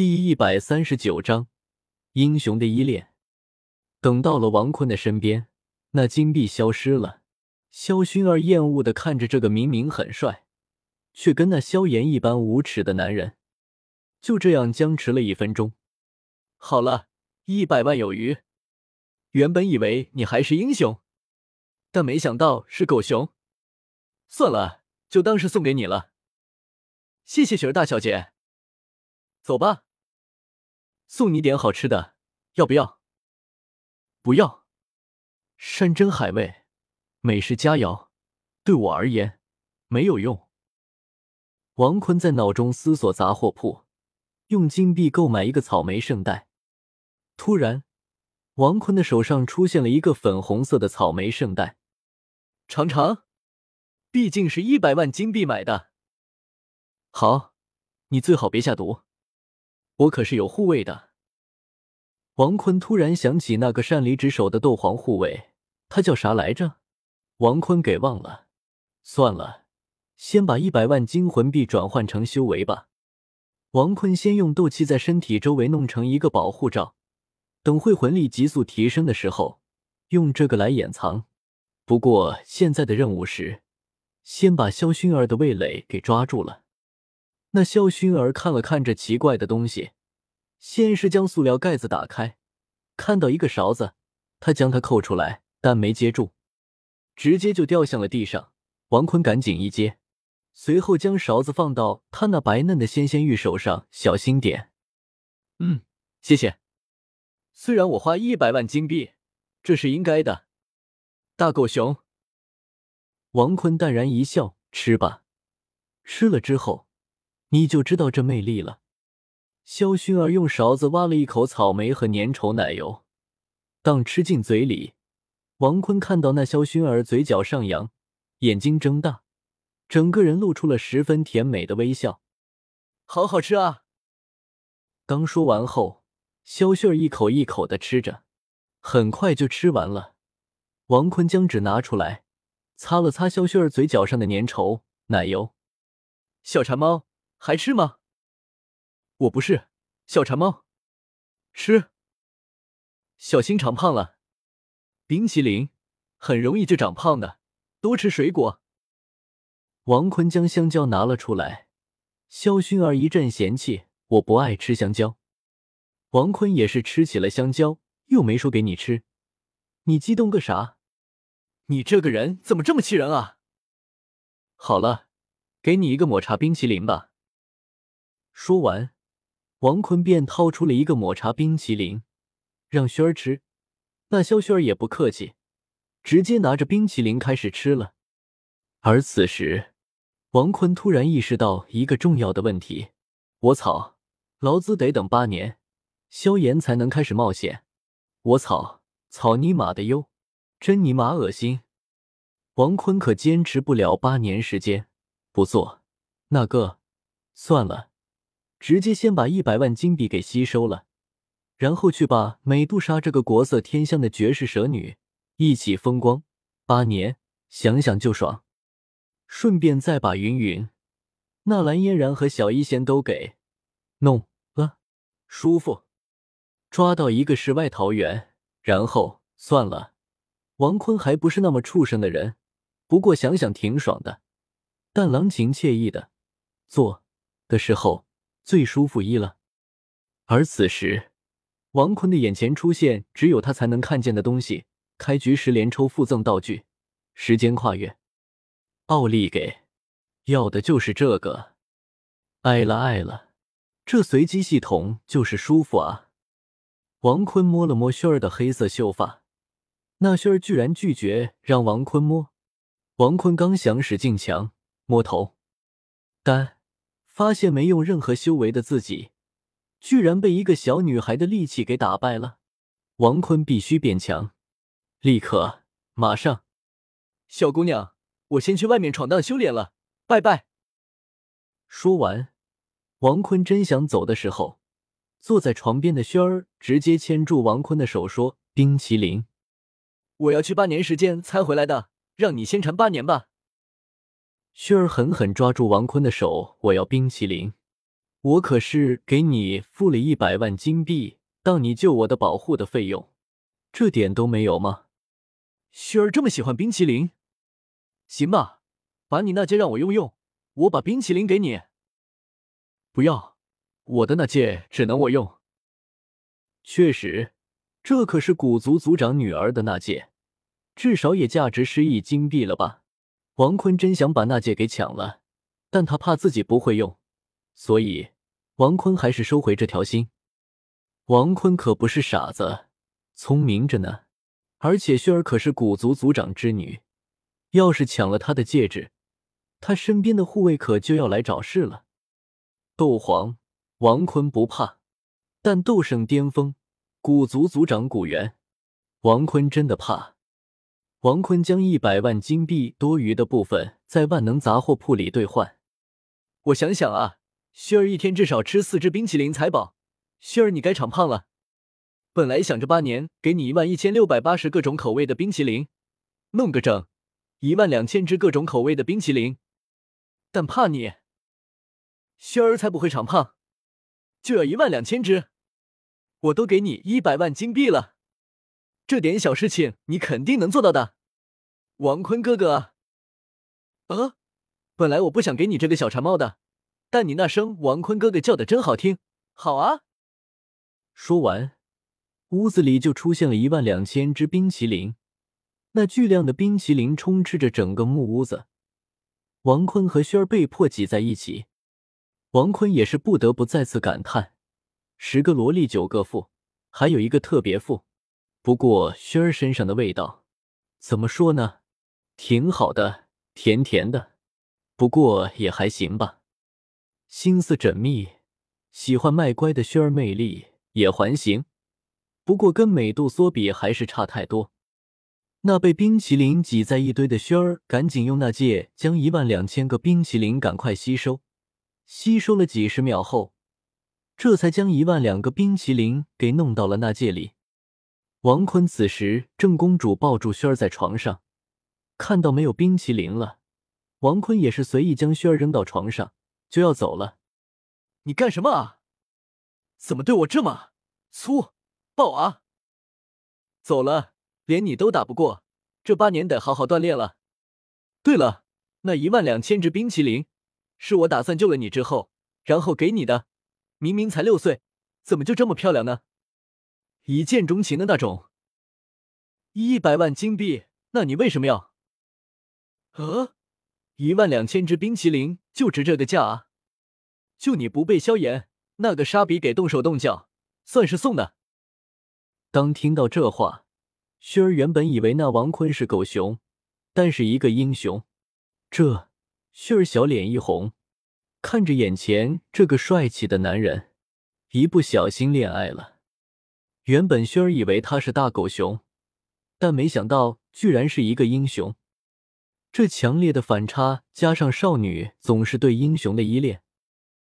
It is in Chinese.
第一百三十九章英雄的依恋。等到了王坤的身边，那金币消失了。萧薰儿厌恶的看着这个明明很帅，却跟那萧炎一般无耻的男人，就这样僵持了一分钟。好了，一百万有余。原本以为你还是英雄，但没想到是狗熊。算了，就当是送给你了。谢谢雪儿大小姐。走吧。送你点好吃的，要不要？不要。山珍海味，美食佳肴，对我而言没有用。王坤在脑中思索杂货铺，用金币购买一个草莓圣代。突然，王坤的手上出现了一个粉红色的草莓圣代。尝尝，毕竟是一百万金币买的。好，你最好别下毒。我可是有护卫的。王坤突然想起那个擅离职守的斗皇护卫，他叫啥来着？王坤给忘了。算了，先把一百万金魂币转换成修为吧。王坤先用斗气在身体周围弄成一个保护罩，等会魂力急速提升的时候，用这个来掩藏。不过现在的任务是，先把萧薰儿的味蕾给抓住了。那萧薰儿看了看这奇怪的东西，先是将塑料盖子打开，看到一个勺子，他将它扣出来，但没接住，直接就掉向了地上。王坤赶紧一接，随后将勺子放到他那白嫩的纤纤玉手上，小心点。嗯，谢谢。虽然我花一百万金币，这是应该的。大狗熊，王坤淡然一笑，吃吧。吃了之后。你就知道这魅力了。萧薰儿用勺子挖了一口草莓和粘稠奶油，当吃进嘴里。王坤看到那萧薰儿嘴角上扬，眼睛睁大，整个人露出了十分甜美的微笑。好好吃啊！刚说完后，萧薰儿一口一口的吃着，很快就吃完了。王坤将纸拿出来，擦了擦萧薰儿嘴角上的粘稠奶油。小馋猫。还吃吗？我不是小馋猫，吃，小心长胖了。冰淇淋很容易就长胖的，多吃水果。王坤将香蕉拿了出来，萧薰儿一阵嫌弃，我不爱吃香蕉。王坤也是吃起了香蕉，又没说给你吃，你激动个啥？你这个人怎么这么气人啊？好了，给你一个抹茶冰淇淋吧。说完，王坤便掏出了一个抹茶冰淇淋，让轩儿吃。那萧轩儿也不客气，直接拿着冰淇淋开始吃了。而此时，王坤突然意识到一个重要的问题：我操，劳资得等八年，萧炎才能开始冒险。我操，草尼玛的哟，真尼玛恶心！王坤可坚持不了八年时间，不做那个，算了。直接先把一百万金币给吸收了，然后去把美杜莎这个国色天香的绝世蛇女一起风光八年，想想就爽。顺便再把云云、纳兰嫣然和小医仙都给弄了，舒服。抓到一个世外桃源，然后算了。王坤还不是那么畜生的人，不过想想挺爽的，但郎情惬意的做的时候。最舒服一了，而此时，王坤的眼前出现只有他才能看见的东西：开局时连抽附赠道具，时间跨越，奥利给，要的就是这个，爱了爱了，这随机系统就是舒服啊！王坤摸了摸轩儿的黑色秀发，那轩儿居然拒绝让王坤摸。王坤刚想使劲强摸头，但。发现没用任何修为的自己，居然被一个小女孩的力气给打败了。王坤必须变强，立刻，马上！小姑娘，我先去外面闯荡修炼了，拜拜。说完，王坤真想走的时候，坐在床边的轩儿直接牵住王坤的手说：“冰淇淋，我要去八年时间才回来的，让你先馋八年吧。”薛儿狠狠抓住王坤的手，我要冰淇淋。我可是给你付了一百万金币当你救我的保护的费用，这点都没有吗？薰儿这么喜欢冰淇淋，行吧，把你那戒让我用用，我把冰淇淋给你。不要，我的那戒只能我用。确实，这可是古族族长女儿的那戒，至少也价值十亿金币了吧？王坤真想把那戒给抢了，但他怕自己不会用。所以，王坤还是收回这条心。王坤可不是傻子，聪明着呢。而且，薰儿可是古族族长之女，要是抢了他的戒指，他身边的护卫可就要来找事了。斗皇王坤不怕，但斗圣巅峰古族族长古元，王坤真的怕。王坤将一百万金币多余的部分在万能杂货铺里兑换。我想想啊。薰儿一天至少吃四只冰淇淋才饱。薰儿，你该长胖了。本来想着八年给你一万一千六百八十各种口味的冰淇淋，弄个整一万两千只各种口味的冰淇淋，但怕你，薰儿才不会长胖，就要一万两千只。我都给你一百万金币了，这点小事情你肯定能做到的，王坤哥哥。呃，本来我不想给你这个小馋猫的。但你那声王坤哥哥叫的真好听，好啊！说完，屋子里就出现了一万两千只冰淇淋，那巨量的冰淇淋充斥着整个木屋子。王坤和轩儿被迫挤在一起，王坤也是不得不再次感叹：十个萝莉九个富，还有一个特别富。不过轩儿身上的味道，怎么说呢？挺好的，甜甜的，不过也还行吧。心思缜密，喜欢卖乖的轩儿魅力也还行，不过跟美杜莎比还是差太多。那被冰淇淋挤在一堆的轩儿，赶紧用那戒将一万两千个冰淇淋赶快吸收。吸收了几十秒后，这才将一万两个冰淇淋给弄到了那戒里。王坤此时正公主抱住薰儿在床上，看到没有冰淇淋了，王坤也是随意将薰儿扔到床上。就要走了，你干什么啊？怎么对我这么粗暴啊？走了，连你都打不过，这八年得好好锻炼了。对了，那一万两千只冰淇淋是我打算救了你之后，然后给你的。明明才六岁，怎么就这么漂亮呢？一见钟情的那种。一百万金币，那你为什么要？呃？一万两千只冰淇淋就值这个价啊！就你不被萧炎，那个沙比给动手动脚，算是送的。当听到这话，薰儿原本以为那王坤是狗熊，但是一个英雄。这薰儿小脸一红，看着眼前这个帅气的男人，一不小心恋爱了。原本薰儿以为他是大狗熊，但没想到居然是一个英雄。这强烈的反差，加上少女总是对英雄的依恋，